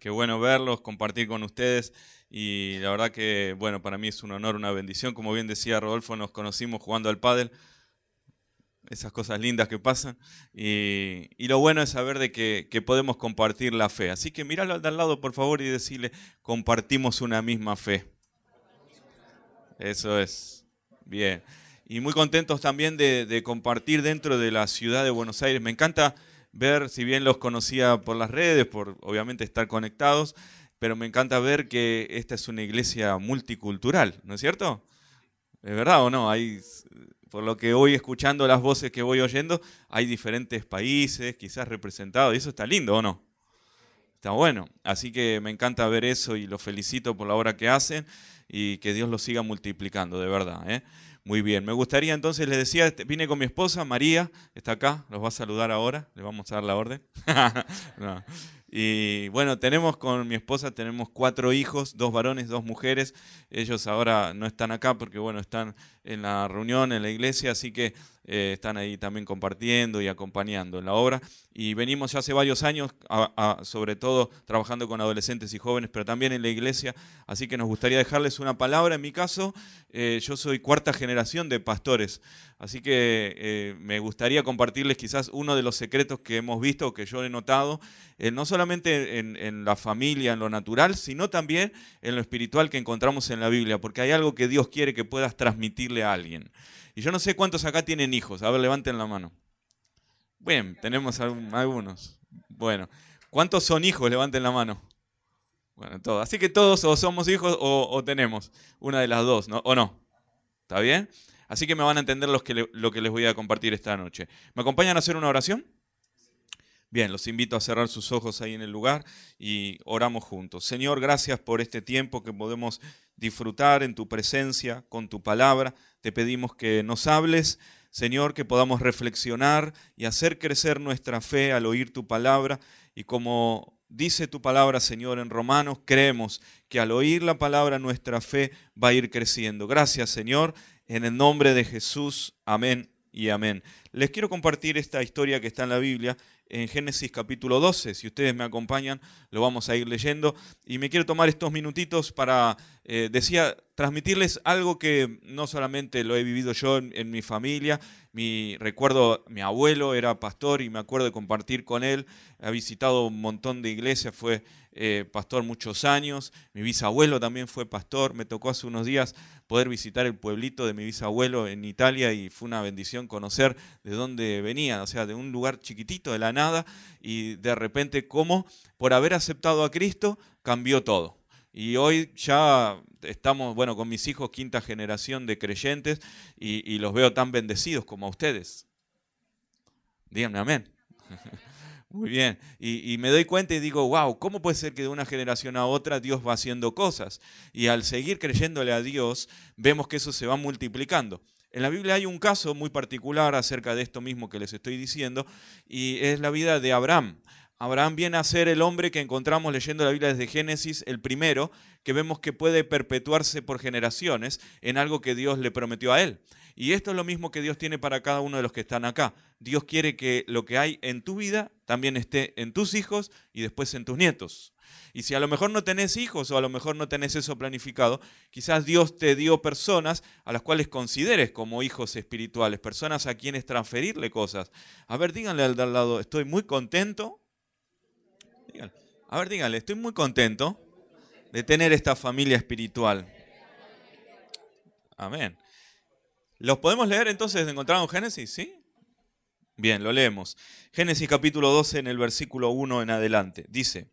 Qué bueno verlos, compartir con ustedes. Y la verdad que, bueno, para mí es un honor, una bendición. Como bien decía Rodolfo, nos conocimos jugando al pádel. Esas cosas lindas que pasan. Y, lo bueno es saber de que, podemos compartir la fe. Así que míralo al de al lado, por favor, y decirle, compartimos una misma fe. Eso es. Bien y muy contentos también de, compartir dentro de la ciudad de Buenos Aires. Me encanta ver, si bien los conocía por las redes, por obviamente estar conectados, pero me encanta ver que esta es una iglesia multicultural, ¿no es cierto? ¿Es verdad o no? Hay, por lo que voy escuchando las voces que voy oyendo, hay diferentes países quizás representados, y eso está lindo, ¿o no? Está bueno. Así que me encanta ver eso y los felicito por la obra que hacen y que Dios los siga multiplicando, de verdad. ¿eh? Muy bien, me gustaría entonces, les decía, este, vine con mi esposa, María, está acá, los va a saludar ahora, le vamos a dar la orden. Y bueno, tenemos con mi esposa, tenemos cuatro hijos, dos varones, dos mujeres. Ellos ahora no están acá porque bueno, están en la reunión, en la iglesia, así que eh, están ahí también compartiendo y acompañando en la obra. Y venimos ya hace varios años, sobre todo trabajando con adolescentes y jóvenes, pero también en la iglesia. Así que nos gustaría dejarles una palabra. En mi caso, eh, yo soy cuarta generación de pastores. Así que eh, me gustaría compartirles quizás uno de los secretos que hemos visto, que yo he notado, no solamente en, en la familia, en lo natural, sino también en lo espiritual que encontramos en la Biblia, porque hay algo que Dios quiere que puedas a alguien. Y yo no sé cuántos acá tienen hijos. A ver, levanten la mano. Bien, tenemos algunos. Bueno, ¿cuántos son hijos? Levanten la mano. Bueno, todos. Así que todos o somos hijos o, tenemos una de las dos, ¿no? ¿O no? ¿Está bien? Así que me van a entender lo que, lo que les voy a compartir esta noche. ¿Me acompañan a hacer una oración? Bien, los invito a cerrar sus ojos ahí en el lugar y oramos juntos. Señor, gracias por este tiempo que podemos disfrutar en tu presencia, con tu palabra. Te pedimos que nos hables, Señor, que podamos reflexionar y hacer crecer nuestra fe al oír tu palabra. Y como dice tu palabra, Señor, en Romanos, creemos que al oír la palabra nuestra fe va a ir creciendo. Gracias, Señor, en el nombre de Jesús. Amén y amén. Les quiero compartir esta historia que está en la Biblia en Génesis capítulo 12. Si ustedes me acompañan, lo vamos a ir leyendo. Y me quiero tomar estos minutitos para, eh, decía, transmitirles algo que no solamente lo he vivido yo en, mi familia, mi, recuerdo, mi abuelo era pastor y me acuerdo de compartir con él, ha visitado un montón de iglesias, fue eh, pastor muchos años, mi bisabuelo también fue pastor, me tocó hace unos días poder visitar el pueblito de mi bisabuelo en Italia y fue una bendición conocer de dónde venía, o sea, de un lugar chiquitito, de la nada, y de repente cómo por haber aceptado a Cristo cambió todo. Y hoy ya estamos, bueno, con mis hijos, quinta generación de creyentes, y, y los veo tan bendecidos como a ustedes. Díganme amén. Muy bien. Y, me doy cuenta y digo, wow, ¿cómo puede ser que de una generación a otra Dios va haciendo cosas? Y al seguir creyéndole a Dios, vemos que eso se va multiplicando. En la Biblia hay un caso muy particular acerca de esto mismo que les estoy diciendo, y es la vida de Abraham. Abraham viene a ser el hombre que encontramos leyendo la Biblia desde Génesis, el primero, que vemos que puede perpetuarse por generaciones en algo que Dios le prometió a él. Y esto es lo mismo que Dios tiene para cada uno de los que están acá. Dios quiere que lo que hay en tu vida también esté en tus hijos y después en tus nietos. Y si a lo mejor no tenés hijos o a lo mejor no tenés eso planificado, quizás Dios te dio personas a las cuales consideres como hijos espirituales, personas a quienes transferirle cosas. A ver, díganle al de al lado, estoy muy contento. A ver, díganle, estoy muy contento de tener esta familia espiritual. Amén. ¿Los podemos leer entonces encontrado en Génesis? ¿Sí? Bien, lo leemos. Génesis capítulo 12 en el versículo 1 en adelante. Dice,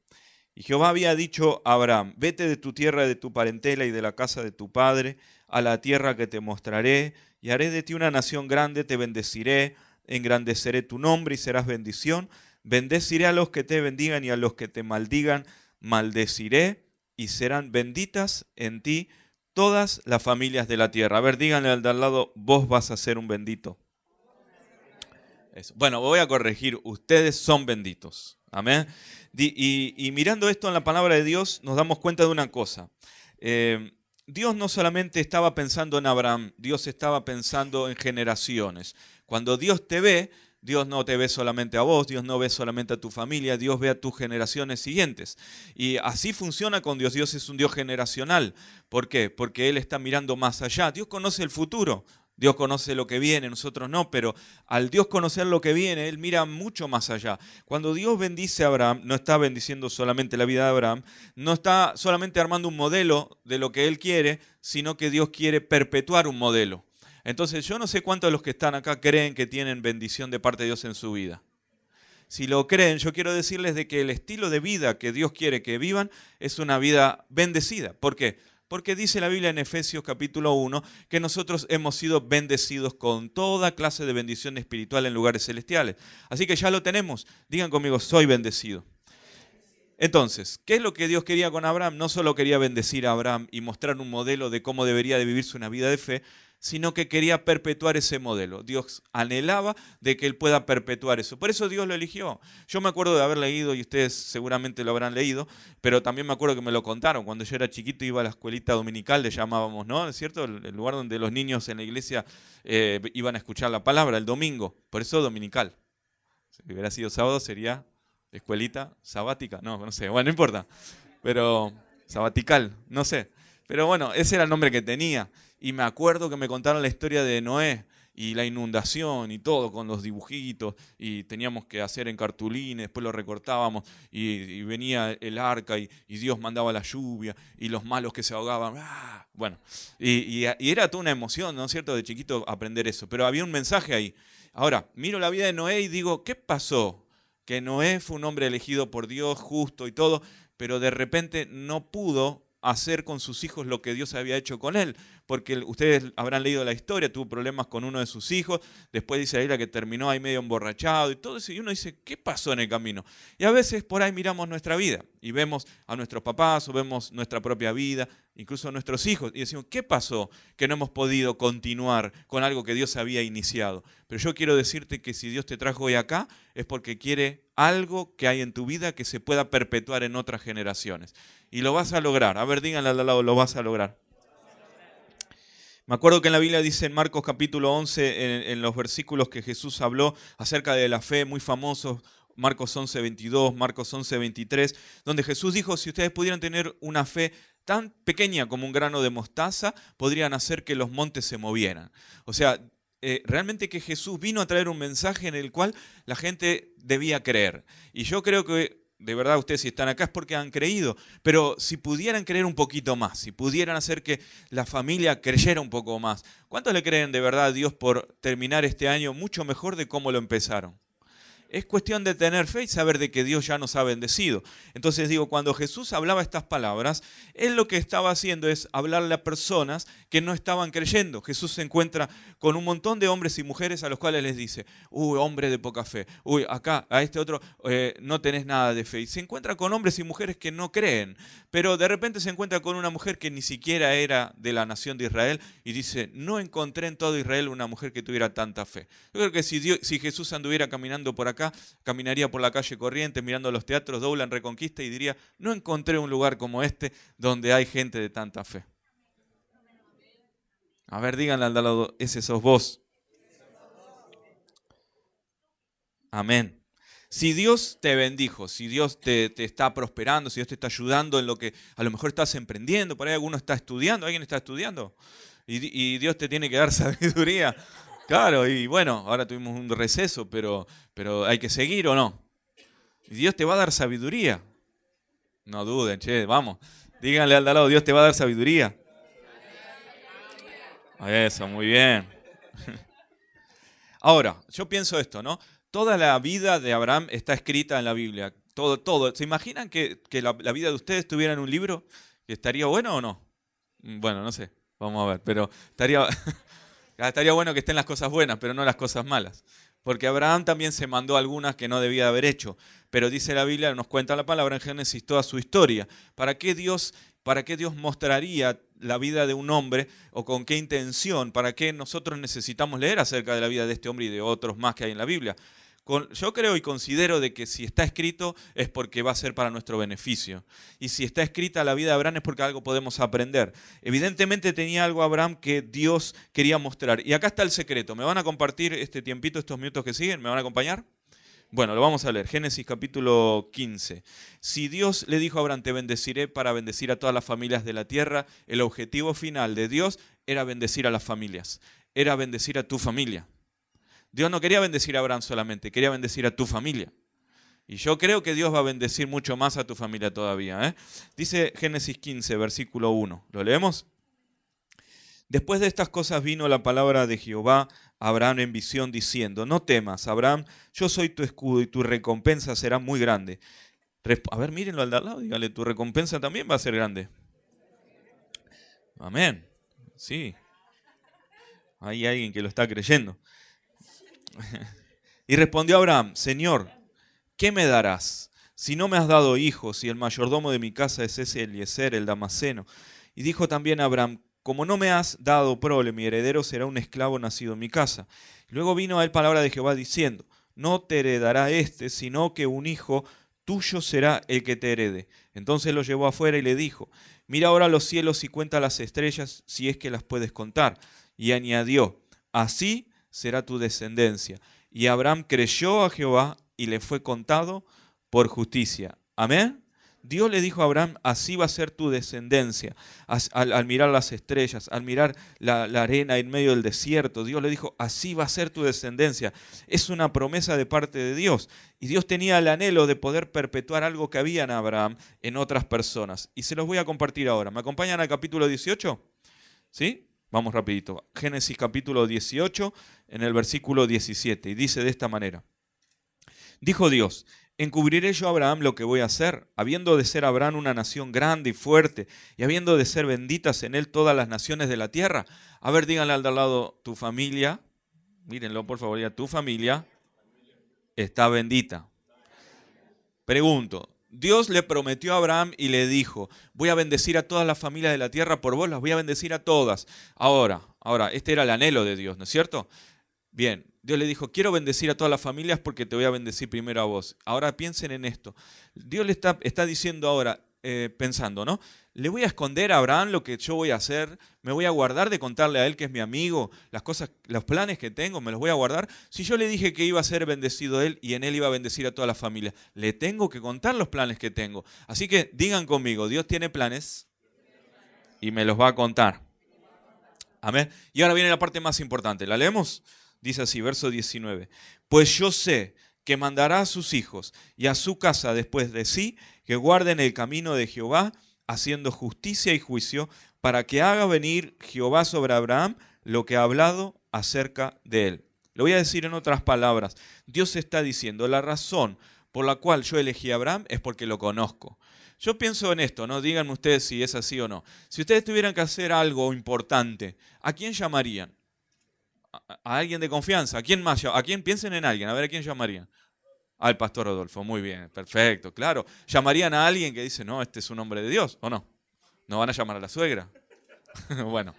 y Jehová había dicho a Abraham, vete de tu tierra, de tu parentela y de la casa de tu padre, a la tierra que te mostraré, y haré de ti una nación grande, te bendeciré, engrandeceré tu nombre y serás bendición. Bendeciré a los que te bendigan y a los que te maldigan, maldeciré, y serán benditas en ti todas las familias de la tierra. A ver, díganle al de al lado, vos vas a ser un bendito. Bueno, voy a corregir, ustedes son benditos. Amén. Y, mirando esto en la palabra de Dios, nos damos cuenta de una cosa. Eh, Dios no solamente estaba pensando en Abraham, Dios estaba pensando en generaciones. Cuando Dios te ve, Dios no te ve solamente a vos, Dios no ve solamente a tu familia, Dios ve a tus generaciones siguientes. Y así funciona con Dios. Dios es un Dios generacional. ¿Por qué? Porque Él está mirando más allá. Dios conoce el futuro. Dios conoce lo que viene, nosotros no, pero al Dios conocer lo que viene, Él mira mucho más allá. Cuando Dios bendice a Abraham, no está bendiciendo solamente la vida de Abraham, no está solamente armando un modelo de lo que Él quiere, sino que Dios quiere perpetuar un modelo. Entonces yo no sé cuántos de los que están acá creen que tienen bendición de parte de Dios en su vida. Si lo creen, yo quiero decirles de que el estilo de vida que Dios quiere que vivan es una vida bendecida. ¿Por qué? Porque dice la Biblia en Efesios capítulo 1 que nosotros hemos sido bendecidos con toda clase de bendición espiritual en lugares celestiales. Así que ya lo tenemos. Digan conmigo, soy bendecido. Entonces, ¿qué es lo que Dios quería con Abraham? No solo quería bendecir a Abraham y mostrar un modelo de cómo debería de vivirse una vida de fe, sino que quería perpetuar ese modelo. Dios anhelaba de que él pueda perpetuar eso. Por eso Dios lo eligió. Yo me acuerdo de haber leído, y ustedes seguramente lo habrán leído, pero también me acuerdo que me lo contaron. Cuando yo era chiquito iba a la escuelita dominical, le llamábamos, ¿no? ¿Es cierto? El lugar donde los niños en la iglesia eh, iban a escuchar la palabra, el domingo. Por eso dominical. Si hubiera sido sábado sería escuelita sabática. No, no sé. Bueno, no importa. Pero sabatical, no sé. Pero bueno, ese era el nombre que tenía. Y me acuerdo que me contaron la historia de Noé y la inundación y todo con los dibujitos y teníamos que hacer en cartulines, después lo recortábamos y, venía el arca y, Dios mandaba la lluvia y los malos que se ahogaban. ¡ah! Bueno, y, y, era toda una emoción, ¿no es cierto?, de chiquito aprender eso. Pero había un mensaje ahí. Ahora, miro la vida de Noé y digo, ¿qué pasó? Que Noé fue un hombre elegido por Dios, justo y todo, pero de repente no pudo hacer con sus hijos lo que Dios había hecho con él, porque ustedes habrán leído la historia, tuvo problemas con uno de sus hijos, después dice la que terminó ahí medio emborrachado y todo eso, y uno dice, ¿qué pasó en el camino? Y a veces por ahí miramos nuestra vida y vemos a nuestros papás o vemos nuestra propia vida, incluso a nuestros hijos, y decimos, ¿qué pasó que no hemos podido continuar con algo que Dios había iniciado? Pero yo quiero decirte que si Dios te trajo hoy acá, es porque quiere algo que hay en tu vida que se pueda perpetuar en otras generaciones. Y lo vas a lograr. A ver, díganle al lado, lo vas a lograr. Me acuerdo que en la Biblia dice en Marcos capítulo 11, en, los versículos que Jesús habló acerca de la fe, muy famosos, Marcos 11, 22, Marcos 11, 23, donde Jesús dijo, si ustedes pudieran tener una fe tan pequeña como un grano de mostaza, podrían hacer que los montes se movieran. O sea, eh, realmente que Jesús vino a traer un mensaje en el cual la gente debía creer. Y yo creo que de verdad ustedes si están acá es porque han creído, pero si pudieran creer un poquito más, si pudieran hacer que la familia creyera un poco más, ¿cuántos le creen de verdad a Dios por terminar este año mucho mejor de cómo lo empezaron? Es cuestión de tener fe y saber de que Dios ya nos ha bendecido. Entonces digo, cuando Jesús hablaba estas palabras, Él lo que estaba haciendo es hablarle a personas que no estaban creyendo. Jesús se encuentra con un montón de hombres y mujeres a los cuales les dice, uy, hombre de poca fe, uy, acá, a este otro, eh, no tenés nada de fe. Y se encuentra con hombres y mujeres que no creen, pero de repente se encuentra con una mujer que ni siquiera era de la nación de Israel y dice, no encontré en todo Israel una mujer que tuviera tanta fe. Yo creo que si, si Jesús anduviera caminando por acá, caminaría por la calle corriente mirando los teatros en Reconquista y diría, no encontré un lugar como este donde hay gente de tanta fe. A ver, díganle al lado, ese sos vos. Amén. Si Dios te bendijo, si Dios te, está prosperando, si Dios te está ayudando en lo que a lo mejor estás emprendiendo, por ahí alguno está estudiando, alguien está estudiando, y, y Dios te tiene que dar sabiduría Claro, y bueno, ahora tuvimos un receso, pero, pero hay que seguir o no. Y Dios te va a dar sabiduría. No duden, che, vamos. Díganle al lado, Dios te va a dar sabiduría. Eso, muy bien. Ahora, yo pienso esto, ¿no? Toda la vida de Abraham está escrita en la Biblia. Todo, todo. ¿Se imaginan que, la, la, vida de ustedes estuviera en un libro? ¿Estaría bueno o no? Bueno, no sé. Vamos a ver. Pero estaría. Estaría bueno que estén las cosas buenas, pero no las cosas malas. Porque Abraham también se mandó algunas que no debía haber hecho. Pero dice la Biblia, nos cuenta la palabra en Génesis toda su historia. ¿Para qué Dios, para qué Dios mostraría la vida de un hombre o con qué intención? ¿Para qué nosotros necesitamos leer acerca de la vida de este hombre y de otros más que hay en la Biblia? Yo creo y considero de que si está escrito es porque va a ser para nuestro beneficio. Y si está escrita la vida de Abraham es porque algo podemos aprender. Evidentemente tenía algo Abraham que Dios quería mostrar. Y acá está el secreto. ¿Me van a compartir este tiempito, estos minutos que siguen? ¿Me van a acompañar? Bueno, lo vamos a leer. Génesis capítulo 15. Si Dios le dijo a Abraham, te bendeciré para bendecir a todas las familias de la tierra, el objetivo final de Dios era bendecir a las familias, era bendecir a tu familia. Dios no quería bendecir a Abraham solamente, quería bendecir a tu familia. Y yo creo que Dios va a bendecir mucho más a tu familia todavía. ¿eh? Dice Génesis 15, versículo 1. ¿Lo leemos? Después de estas cosas vino la palabra de Jehová Abraham en visión diciendo, no temas, Abraham, yo soy tu escudo y tu recompensa será muy grande. A ver, mírenlo al de al lado, dígale, tu recompensa también va a ser grande. Amén. Sí. Hay alguien que lo está creyendo. Y respondió Abraham, Señor, ¿qué me darás? Si no me has dado hijos y el mayordomo de mi casa es ese Eliezer, el Damasceno. Y dijo también Abraham, como no me has dado prole, mi heredero será un esclavo nacido en mi casa. Luego vino a él palabra de Jehová diciendo, no te heredará este, sino que un hijo tuyo será el que te herede. Entonces lo llevó afuera y le dijo, mira ahora los cielos y cuenta las estrellas si es que las puedes contar. Y añadió, así será tu descendencia. Y Abraham creyó a Jehová y le fue contado por justicia. Amén. Dios le dijo a Abraham, así va a ser tu descendencia. Al, mirar las estrellas, al mirar la, arena en medio del desierto, Dios le dijo, así va a ser tu descendencia. Es una promesa de parte de Dios. Y Dios tenía el anhelo de poder perpetuar algo que había en Abraham en otras personas. Y se los voy a compartir ahora. ¿Me acompañan al capítulo 18? ¿Sí? Vamos rapidito. Génesis capítulo 18 en el versículo 17. Y dice de esta manera. Dijo Dios, ¿Encubriré yo a Abraham lo que voy a hacer? Habiendo de ser Abraham una nación grande y fuerte, y habiendo de ser benditas en él todas las naciones de la tierra. A ver, díganle al de al lado, tu familia, mírenlo por favor, ya, tu familia está bendita. Pregunto, Dios le prometió a Abraham y le dijo, voy a bendecir a todas las familias de la tierra por vos, las voy a bendecir a todas. Ahora, ahora, este era el anhelo de Dios, ¿no es cierto? Bien, Dios le dijo, quiero bendecir a todas las familias porque te voy a bendecir primero a vos. Ahora piensen en esto. Dios le está, está diciendo ahora, eh, pensando, ¿no? Le voy a esconder a Abraham lo que yo voy a hacer, me voy a guardar de contarle a él que es mi amigo, las cosas, los planes que tengo, me los voy a guardar. Si yo le dije que iba a ser bendecido él y en él iba a bendecir a toda la familia, le tengo que contar los planes que tengo. Así que digan conmigo, Dios tiene planes y me los va a contar. Amén. Y ahora viene la parte más importante, ¿la leemos? Dice así, verso 19. Pues yo sé que mandará a sus hijos y a su casa después de sí, que guarden el camino de Jehová, haciendo justicia y juicio, para que haga venir Jehová sobre Abraham lo que ha hablado acerca de él. Lo voy a decir en otras palabras. Dios está diciendo, la razón por la cual yo elegí a Abraham es porque lo conozco. Yo pienso en esto, ¿no? Díganme ustedes si es así o no. Si ustedes tuvieran que hacer algo importante, ¿a quién llamarían? A, alguien de confianza. ¿A quién más? ¿A quién? Piensen en alguien. A ver, ¿a quién llamarían? Al pastor Rodolfo. Muy bien, perfecto, claro. ¿Llamarían a alguien que dice, no, este es un hombre de Dios? ¿O no? ¿No van a llamar a la suegra? bueno.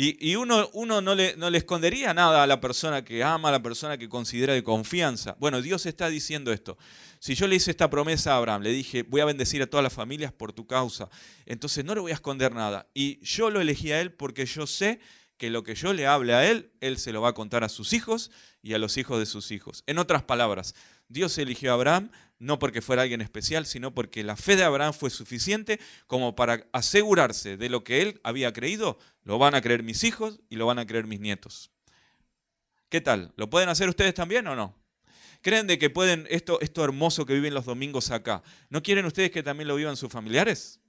Y, uno, uno no, le, no le escondería nada a la persona que ama, a la persona que considera de confianza. Bueno, Dios está diciendo esto. Si yo le hice esta promesa a Abraham, le dije, voy a bendecir a todas las familias por tu causa, entonces no le voy a esconder nada. Y yo lo elegí a él porque yo sé que lo que yo le hable a él, él se lo va a contar a sus hijos y a los hijos de sus hijos. En otras palabras, Dios eligió a Abraham no porque fuera alguien especial, sino porque la fe de Abraham fue suficiente como para asegurarse de lo que él había creído, lo van a creer mis hijos y lo van a creer mis nietos. ¿Qué tal? ¿Lo pueden hacer ustedes también o no? ¿Creen de que pueden esto, esto hermoso que viven los domingos acá? ¿No quieren ustedes que también lo vivan sus familiares?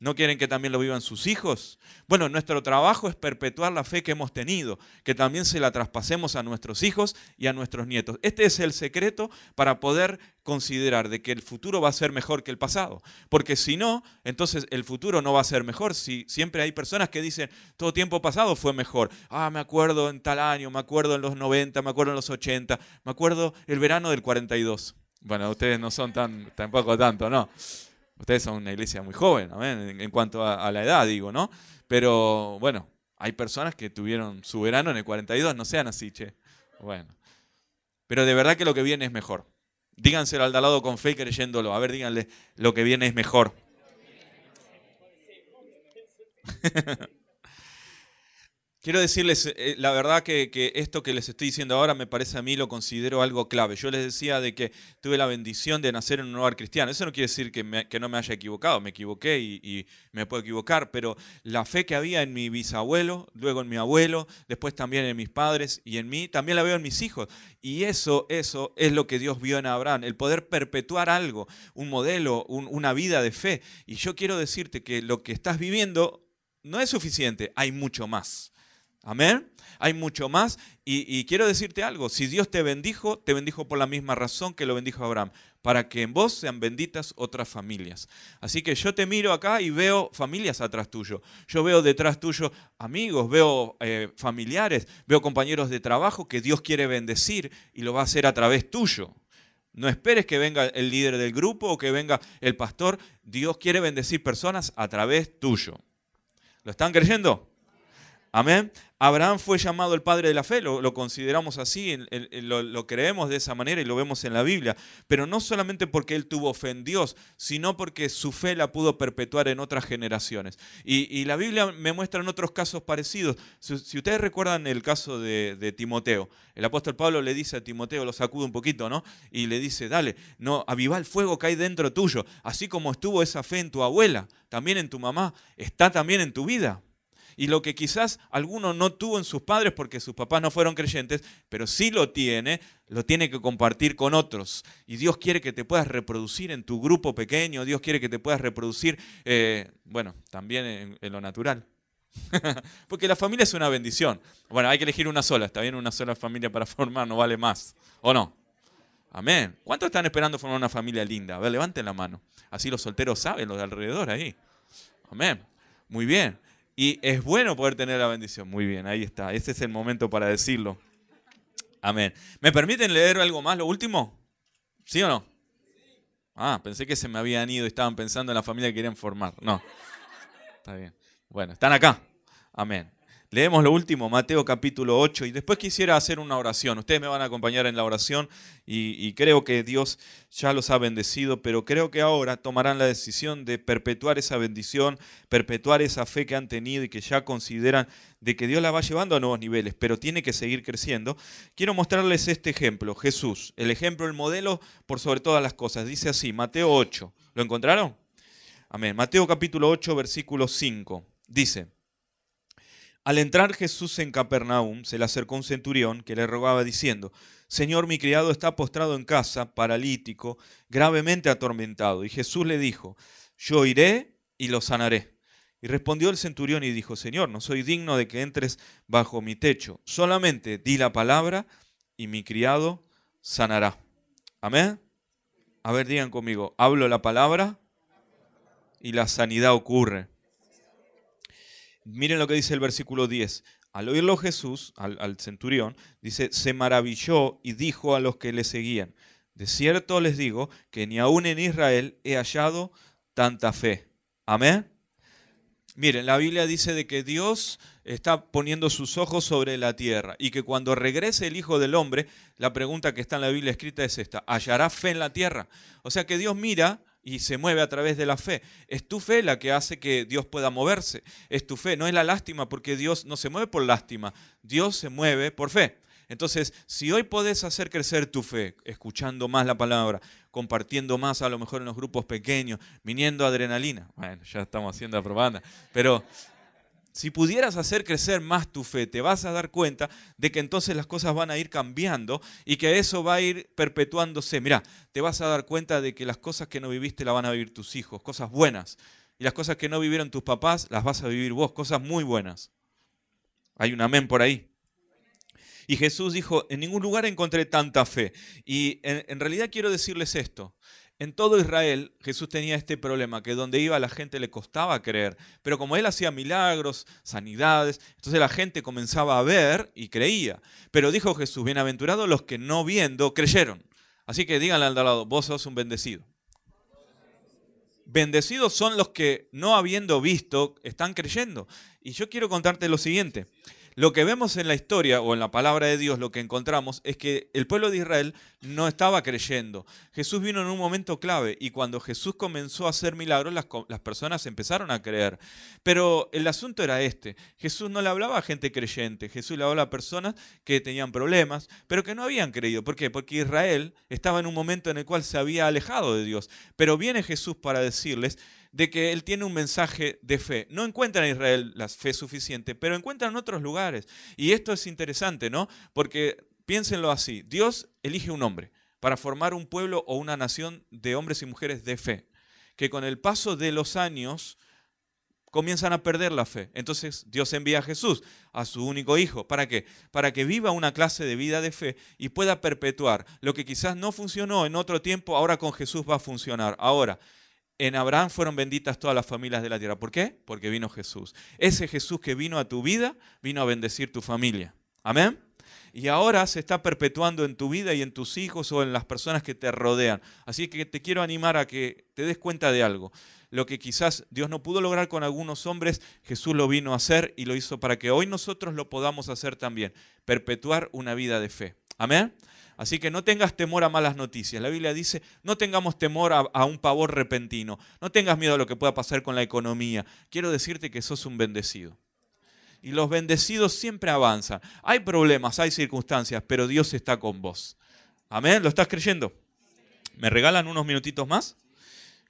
¿No quieren que también lo vivan sus hijos? Bueno, nuestro trabajo es perpetuar la fe que hemos tenido, que también se la traspasemos a nuestros hijos y a nuestros nietos. Este es el secreto para poder considerar de que el futuro va a ser mejor que el pasado. Porque si no, entonces el futuro no va a ser mejor. Si siempre hay personas que dicen, todo tiempo pasado fue mejor. Ah, me acuerdo en tal año, me acuerdo en los 90, me acuerdo en los 80, me acuerdo el verano del 42. Bueno, ustedes no son tan, tampoco tanto, ¿no? Ustedes son una iglesia muy joven, en, cuanto a, la edad, digo, ¿no? Pero bueno, hay personas que tuvieron su verano en el 42, no sean así, che. Bueno. pero de verdad que lo que viene es mejor. Díganselo al lado con fe y creyéndolo. A ver, díganle, lo que viene es mejor. Quiero decirles, eh, la verdad que, esto que les estoy diciendo ahora me parece a mí, lo considero algo clave. Yo les decía de que tuve la bendición de nacer en un hogar cristiano. Eso no quiere decir que, no me haya equivocado, me equivoqué y, me puedo equivocar, pero la fe que había en mi bisabuelo, luego en mi abuelo, después también en mis padres y en mí, también la veo en mis hijos. Y eso, eso es lo que Dios vio en Abraham, el poder perpetuar algo, un modelo, una vida de fe. Y yo quiero decirte que lo que estás viviendo no es suficiente, hay mucho más. Amén. Hay mucho más. Y, quiero decirte algo, si Dios te bendijo, te bendijo por la misma razón que lo bendijo Abraham, para que en vos sean benditas otras familias. Así que yo te miro acá y veo familias atrás tuyo. Yo veo detrás tuyo amigos, veo eh, familiares, veo compañeros de trabajo que Dios quiere bendecir y lo va a hacer a través tuyo. No esperes que venga el líder del grupo o que venga el pastor. Dios quiere bendecir personas a través tuyo. ¿Lo están creyendo? Amén. Abraham fue llamado el padre de la fe, lo, consideramos así, lo, creemos de esa manera y lo vemos en la Biblia, pero no solamente porque él tuvo fe en Dios, sino porque su fe la pudo perpetuar en otras generaciones. Y, la Biblia me muestra en otros casos parecidos. Si, ustedes recuerdan el caso de, Timoteo, el apóstol Pablo le dice a Timoteo, lo sacude un poquito, ¿no? Y le dice, dale, no, aviva el fuego que hay dentro tuyo, así como estuvo esa fe en tu abuela, también en tu mamá, está también en tu vida y lo que quizás alguno no tuvo en sus padres porque sus papás no fueron creyentes, pero sí lo tiene, lo tiene que compartir con otros. Y Dios quiere que te puedas reproducir en tu grupo pequeño, Dios quiere que te puedas reproducir, eh, bueno, también en, lo natural. porque la familia es una bendición. Bueno, hay que elegir una sola, está bien una sola familia para formar, no vale más. ¿O no? Amén. ¿Cuántos están esperando formar una familia linda? A ver, levanten la mano. Así los solteros saben, los de alrededor ahí. Amén. Muy bien. Y es bueno poder tener la bendición. Muy bien, ahí está. Ese es el momento para decirlo. Amén. ¿Me permiten leer algo más, lo último? ¿Sí o no? Ah, pensé que se me habían ido y estaban pensando en la familia que querían formar. No. Está bien. Bueno, están acá. Amén. Leemos lo último, Mateo capítulo 8, y después quisiera hacer una oración. Ustedes me van a acompañar en la oración y, creo que Dios ya los ha bendecido, pero creo que ahora tomarán la decisión de perpetuar esa bendición, perpetuar esa fe que han tenido y que ya consideran de que Dios la va llevando a nuevos niveles, pero tiene que seguir creciendo. Quiero mostrarles este ejemplo, Jesús, el ejemplo, el modelo por sobre todas las cosas. Dice así, Mateo 8. ¿Lo encontraron? Amén. Mateo capítulo 8, versículo 5. Dice, al entrar Jesús en Capernaum, se le acercó un centurión que le rogaba diciendo, Señor, mi criado está postrado en casa, paralítico, gravemente atormentado. Y Jesús le dijo, Yo iré y lo sanaré. Y respondió el centurión y dijo, Señor, no soy digno de que entres bajo mi techo, solamente di la palabra y mi criado sanará. Amén. A ver, digan conmigo, hablo la palabra y la sanidad ocurre. Miren lo que dice el versículo 10. Al oírlo Jesús, al, centurión, dice, se maravilló y dijo a los que le seguían, de cierto les digo que ni aún en Israel he hallado tanta fe. Amén. Miren, la Biblia dice de que Dios está poniendo sus ojos sobre la tierra y que cuando regrese el Hijo del Hombre, la pregunta que está en la Biblia escrita es esta, ¿hallará fe en la tierra? O sea que Dios mira y se mueve a través de la fe. Es tu fe la que hace que Dios pueda moverse. Es tu fe, no es la lástima, porque Dios no se mueve por lástima, Dios se mueve por fe. Entonces, si hoy podés hacer crecer tu fe, escuchando más la palabra, compartiendo más a lo mejor en los grupos pequeños, viniendo adrenalina, bueno, ya estamos haciendo la propaganda, pero si pudieras hacer crecer más tu fe, te vas a dar cuenta de que entonces las cosas van a ir cambiando y que eso va a ir perpetuándose. Mira, te vas a dar cuenta de que las cosas que no viviste las van a vivir tus hijos, cosas buenas. Y las cosas que no vivieron tus papás las vas a vivir vos, cosas muy buenas. Hay un amén por ahí. Y Jesús dijo, en ningún lugar encontré tanta fe. Y en, en realidad quiero decirles esto. En todo Israel Jesús tenía este problema, que donde iba la gente le costaba creer, pero como él hacía milagros, sanidades, entonces la gente comenzaba a ver y creía. Pero dijo Jesús, bienaventurados los que no viendo creyeron. Así que díganle al lado, vos sos un bendecido. Bendecidos son los que no habiendo visto están creyendo. Y yo quiero contarte lo siguiente. Lo que vemos en la historia o en la palabra de Dios, lo que encontramos es que el pueblo de Israel no estaba creyendo. Jesús vino en un momento clave y cuando Jesús comenzó a hacer milagros, las, personas empezaron a creer. Pero el asunto era este. Jesús no le hablaba a gente creyente, Jesús le hablaba a personas que tenían problemas, pero que no habían creído. ¿Por qué? Porque Israel estaba en un momento en el cual se había alejado de Dios. Pero viene Jesús para decirles, de que Él tiene un mensaje de fe. No encuentra en Israel la fe suficiente, pero encuentra en otros lugares. Y esto es interesante, ¿no? Porque piénsenlo así, Dios elige un hombre para formar un pueblo o una nación de hombres y mujeres de fe, que con el paso de los años comienzan a perder la fe. Entonces Dios envía a Jesús, a su único hijo. ¿Para qué? Para que viva una clase de vida de fe y pueda perpetuar lo que quizás no funcionó en otro tiempo, ahora con Jesús va a funcionar. Ahora, en Abraham fueron benditas todas las familias de la tierra. ¿Por qué? Porque vino Jesús. Ese Jesús que vino a tu vida, vino a bendecir tu familia. Amén. Y ahora se está perpetuando en tu vida y en tus hijos o en las personas que te rodean. Así que te quiero animar a que te des cuenta de algo. Lo que quizás Dios no pudo lograr con algunos hombres, Jesús lo vino a hacer y lo hizo para que hoy nosotros lo podamos hacer también. Perpetuar una vida de fe. Amén. Así que no tengas temor a malas noticias. La Biblia dice, no tengamos temor a, un pavor repentino. No tengas miedo a lo que pueda pasar con la economía. Quiero decirte que sos un bendecido. Y los bendecidos siempre avanzan. Hay problemas, hay circunstancias, pero Dios está con vos. Amén. ¿Lo estás creyendo? ¿Me regalan unos minutitos más?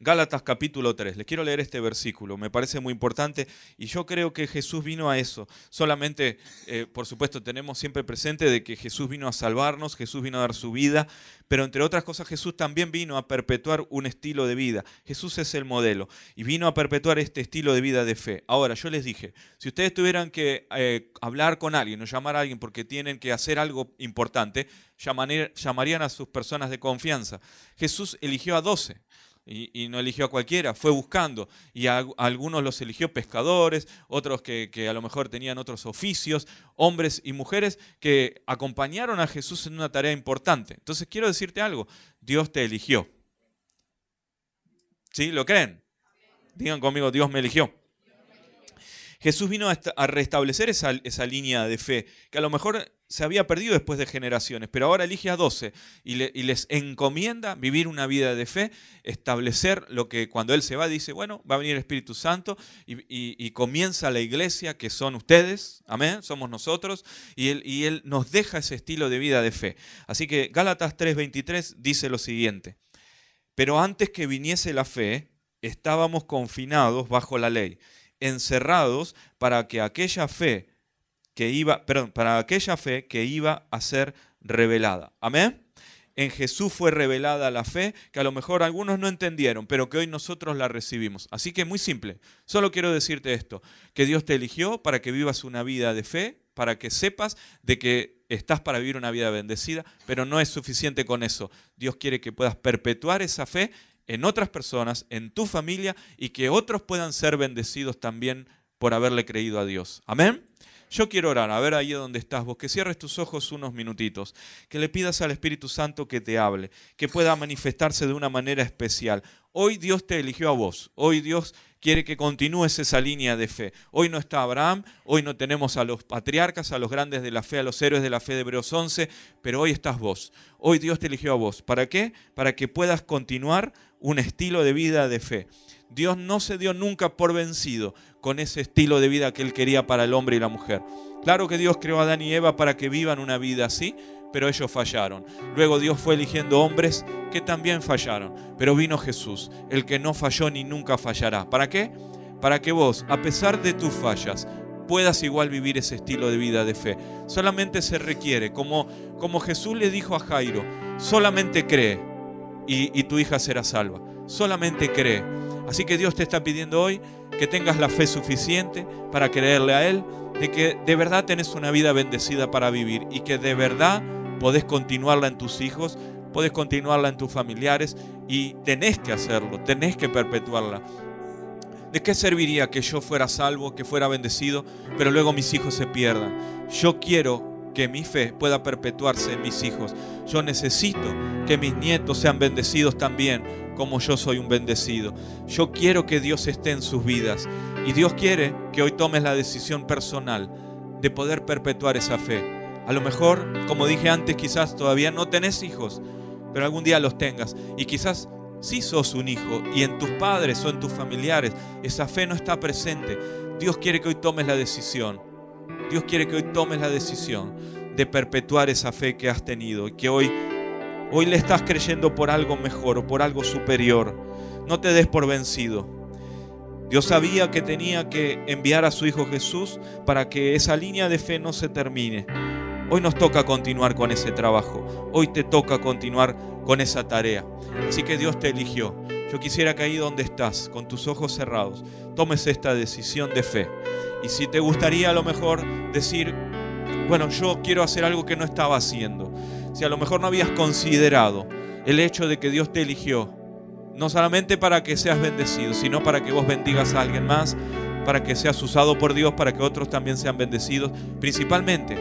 Gálatas capítulo 3. Les quiero leer este versículo, me parece muy importante y yo creo que Jesús vino a eso. Solamente, eh, por supuesto, tenemos siempre presente de que Jesús vino a salvarnos, Jesús vino a dar su vida, pero entre otras cosas Jesús también vino a perpetuar un estilo de vida. Jesús es el modelo y vino a perpetuar este estilo de vida de fe. Ahora, yo les dije, si ustedes tuvieran que eh, hablar con alguien o llamar a alguien porque tienen que hacer algo importante, llamarían a sus personas de confianza. Jesús eligió a doce y, no eligió a cualquiera, fue buscando. Y algunos los eligió pescadores, otros que, que, a lo mejor tenían otros oficios, hombres y mujeres que acompañaron a Jesús en una tarea importante. Entonces quiero decirte algo, Dios te eligió. ¿Sí? ¿Lo creen? Digan conmigo, Dios me eligió. Jesús vino a restablecer esa, esa, línea de fe, que a lo mejor se había perdido después de generaciones, pero ahora elige a doce y, les encomienda vivir una vida de fe, establecer lo que cuando Él se va dice, bueno, va a venir el Espíritu Santo y, comienza la iglesia que son ustedes, amén, somos nosotros, y él nos deja ese estilo de vida de fe. Así que Gálatas 3:23 dice lo siguiente, pero antes que viniese la fe, estábamos confinados bajo la ley, encerrados para que aquella fe que iba, perdón, para aquella fe que iba a ser revelada. Amén. En Jesús fue revelada la fe que a lo mejor algunos no entendieron, pero que hoy nosotros la recibimos. Así que muy simple. Solo quiero decirte esto, que Dios te eligió para que vivas una vida de fe, para que sepas de que estás para vivir una vida bendecida, pero no es suficiente con eso. Dios quiere que puedas perpetuar esa fe en otras personas, en tu familia y que otros puedan ser bendecidos también por haberle creído a Dios. Amén. Yo quiero orar, a ver ahí donde estás vos, que cierres tus ojos unos minutitos, que le pidas al Espíritu Santo que te hable, que pueda manifestarse de una manera especial. Hoy Dios te eligió a vos, hoy Dios quiere que continúes esa línea de fe. Hoy no está Abraham, hoy no tenemos a los patriarcas, a los grandes de la fe, a los héroes de la fe de Hebreos 11, pero hoy estás vos. Hoy Dios te eligió a vos. ¿Para qué? Para que puedas continuar un estilo de vida de fe. Dios no se dio nunca por vencido con ese estilo de vida que Él quería para el hombre y la mujer. Claro que Dios creó a Adán y Eva para que vivan una vida así, pero ellos fallaron. Luego Dios fue eligiendo hombres que también fallaron, pero vino Jesús, el que no falló ni nunca fallará. ¿Para qué? Para que vos, a pesar de tus fallas, puedas igual vivir ese estilo de vida de fe. Solamente se requiere, como, como Jesús le dijo a Jairo, solamente cree y, y tu hija será salva. Solamente cree. Así que Dios te está pidiendo hoy que tengas la fe suficiente para creerle a Él, de que de verdad tenés una vida bendecida para vivir y que de verdad podés continuarla en tus hijos, podés continuarla en tus familiares y tenés que hacerlo, tenés que perpetuarla. ¿De qué serviría que yo fuera salvo, que fuera bendecido, pero luego mis hijos se pierdan? Yo quiero que mi fe pueda perpetuarse en mis hijos. Yo necesito que mis nietos sean bendecidos también como yo soy un bendecido. Yo quiero que Dios esté en sus vidas y Dios quiere que hoy tomes la decisión personal de poder perpetuar esa fe. A lo mejor, como dije antes, quizás todavía no tenés hijos, pero algún día los tengas. Y quizás sí sos un hijo y en tus padres o en tus familiares esa fe no está presente. Dios quiere que hoy tomes la decisión. Dios quiere que hoy tomes la decisión de perpetuar esa fe que has tenido y que hoy hoy le estás creyendo por algo mejor o por algo superior. No te des por vencido. Dios sabía que tenía que enviar a su Hijo Jesús para que esa línea de fe no se termine. Hoy nos toca continuar con ese trabajo. Hoy te toca continuar con esa tarea. Así que Dios te eligió. Yo quisiera que ahí donde estás, con tus ojos cerrados, tomes esta decisión de fe. Y si te gustaría a lo mejor decir, bueno, yo quiero hacer algo que no estaba haciendo. Si a lo mejor no habías considerado el hecho de que Dios te eligió no solamente para que seas bendecido, sino para que vos bendigas a alguien más, para que seas usado por Dios, para que otros también sean bendecidos, principalmente,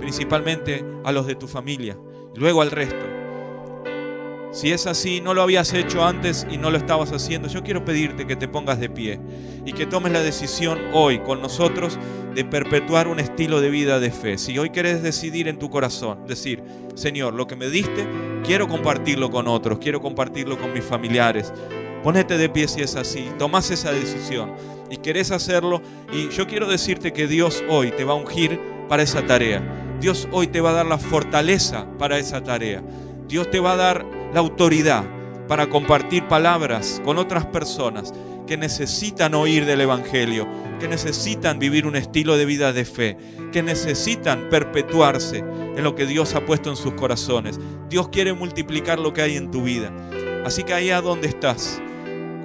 principalmente a los de tu familia, luego al resto. Si es así, no lo habías hecho antes y no lo estabas haciendo, yo quiero pedirte que te pongas de pie y que tomes la decisión hoy con nosotros de perpetuar un estilo de vida de fe. Si hoy quieres decidir en tu corazón, decir, Señor, lo que me diste, quiero compartirlo con otros, quiero compartirlo con mis familiares. Ponete de pie si es así, tomas esa decisión y querés hacerlo y yo quiero decirte que Dios hoy te va a ungir para esa tarea. Dios hoy te va a dar la fortaleza para esa tarea. Dios te va a dar la autoridad para compartir palabras con otras personas que necesitan oír del Evangelio, que necesitan vivir un estilo de vida de fe, que necesitan perpetuarse en lo que Dios ha puesto en sus corazones. Dios quiere multiplicar lo que hay en tu vida. Así que ahí a donde estás,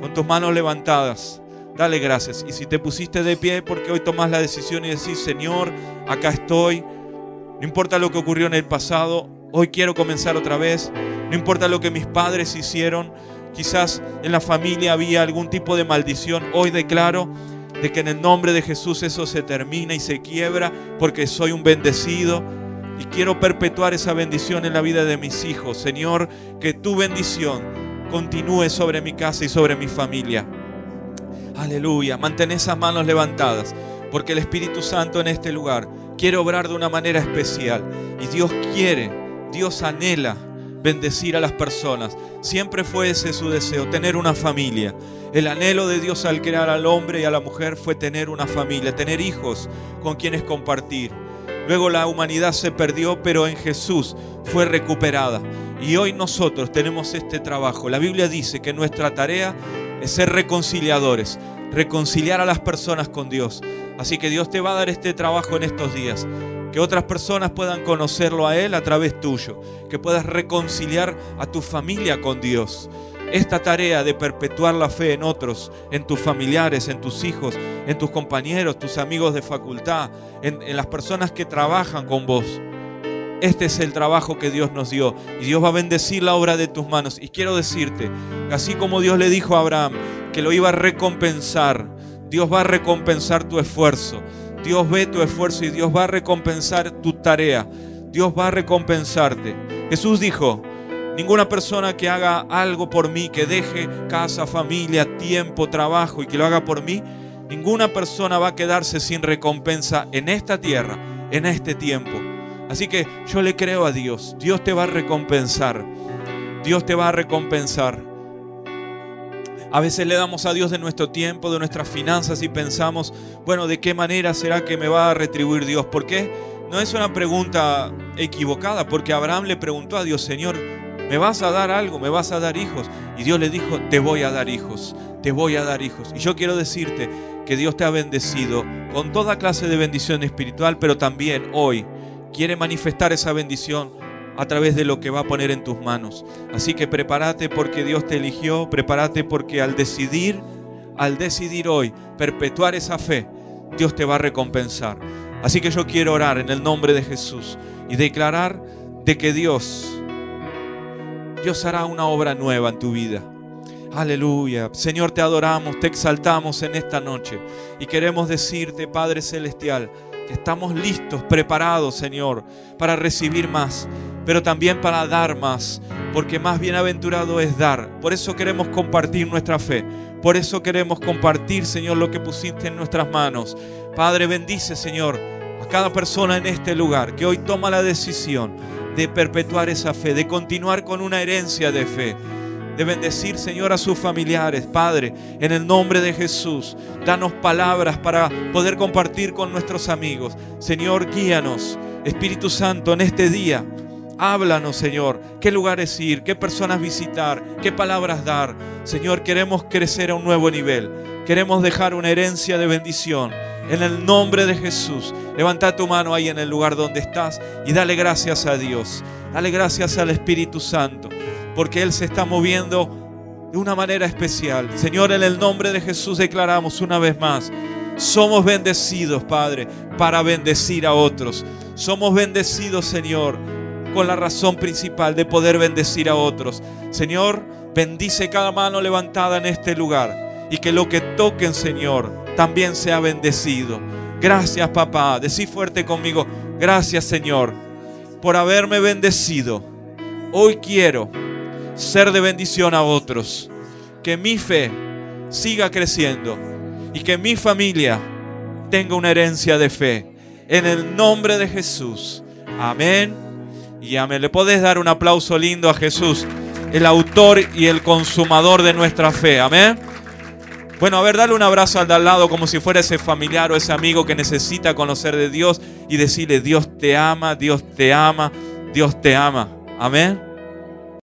con tus manos levantadas, dale gracias. Y si te pusiste de pie porque hoy tomas la decisión y decís, Señor, acá estoy, no importa lo que ocurrió en el pasado, hoy quiero comenzar otra vez. No importa lo que mis padres hicieron, quizás en la familia había algún tipo de maldición. Hoy declaro de que en el nombre de Jesús eso se termina y se quiebra porque soy un bendecido y quiero perpetuar esa bendición en la vida de mis hijos. Señor, que tu bendición continúe sobre mi casa y sobre mi familia. Aleluya, mantén esas manos levantadas porque el Espíritu Santo en este lugar quiere obrar de una manera especial y Dios quiere, Dios anhela bendecir a las personas. Siempre fue ese su deseo, tener una familia. El anhelo de Dios al crear al hombre y a la mujer fue tener una familia, tener hijos con quienes compartir. Luego la humanidad se perdió, pero en Jesús fue recuperada. Y hoy nosotros tenemos este trabajo. La Biblia dice que nuestra tarea es ser reconciliadores, reconciliar a las personas con Dios. Así que Dios te va a dar este trabajo en estos días que otras personas puedan conocerlo a Él a través tuyo, que puedas reconciliar a tu familia con Dios. Esta tarea de perpetuar la fe en otros, en tus familiares, en tus hijos, en tus compañeros, tus amigos de facultad, en, las personas que trabajan con vos. Este es el trabajo que Dios nos dio y Dios va a bendecir la obra de tus manos. Y quiero decirte, así como Dios le dijo a Abraham que lo iba a recompensar, Dios va a recompensar tu esfuerzo. Dios ve tu esfuerzo y Dios va a recompensar tu tarea. Dios va a recompensarte. Jesús dijo, ninguna persona que haga algo por mí, que deje casa, familia, tiempo, trabajo y que lo haga por mí, ninguna persona va a quedarse sin recompensa en esta tierra, en este tiempo. Así que yo le creo a Dios. Dios te va a recompensar. Dios te va a recompensar. A veces le damos a Dios de nuestro tiempo, de nuestras finanzas y pensamos, bueno, ¿de qué manera será que me va a retribuir Dios? ¿Por qué? No es una pregunta equivocada, porque Abraham le preguntó a Dios, Señor, ¿me vas a dar algo? ¿Me vas a dar hijos? Y Dios le dijo, te voy a dar hijos, te voy a dar hijos. Y yo quiero decirte que Dios te ha bendecido con toda clase de bendición espiritual, pero también hoy quiere manifestar esa bendición a través de lo que va a poner en tus manos. Así que prepárate porque Dios te eligió, prepárate porque al decidir, al decidir hoy perpetuar esa fe, Dios te va a recompensar. Así que yo quiero orar en el nombre de Jesús y declarar de que Dios, Dios hará una obra nueva en tu vida. Aleluya. Señor, te adoramos, te exaltamos en esta noche y queremos decirte, Padre Celestial, que estamos listos, preparados, Señor, para recibir más, pero también para dar más, porque más bienaventurado es dar. Por eso queremos compartir nuestra fe. Por eso queremos compartir, Señor, lo que pusiste en nuestras manos. Padre, bendice, Señor, a cada persona en este lugar que hoy toma la decisión de perpetuar esa fe, de continuar con una herencia de fe de bendecir, Señor, a sus familiares. Padre, en el nombre de Jesús, danos palabras para poder compartir con nuestros amigos. Señor, guíanos. Espíritu Santo, en este día, háblanos, Señor. ¿Qué lugares ir? ¿Qué personas visitar? ¿Qué palabras dar? Señor, queremos crecer a un nuevo nivel. Queremos dejar una herencia de bendición. En el nombre de Jesús, levanta tu mano ahí en el lugar donde estás y dale gracias a Dios. Dale gracias al Espíritu Santo porque Él se está moviendo de una manera especial. Señor, en el nombre de Jesús declaramos una vez más, somos bendecidos, Padre, para bendecir a otros. Somos bendecidos, Señor, con la razón principal de poder bendecir a otros. Señor, bendice cada mano levantada en este lugar y que lo que toquen, Señor, también sea bendecido. Gracias, papá. Decí fuerte conmigo. Gracias, Señor, por haberme bendecido. Hoy quiero ser de bendición a otros. Que mi fe siga creciendo y que mi familia tenga una herencia de fe. En el nombre de Jesús. Amén. Y amén. Le podés dar un aplauso lindo a Jesús, el autor y el consumador de nuestra fe. Amén. Bueno, a ver, dale un abrazo al de al lado como si fuera ese familiar o ese amigo que necesita conocer de Dios y decirle, Dios te ama, Dios te ama, Dios te ama. Amén.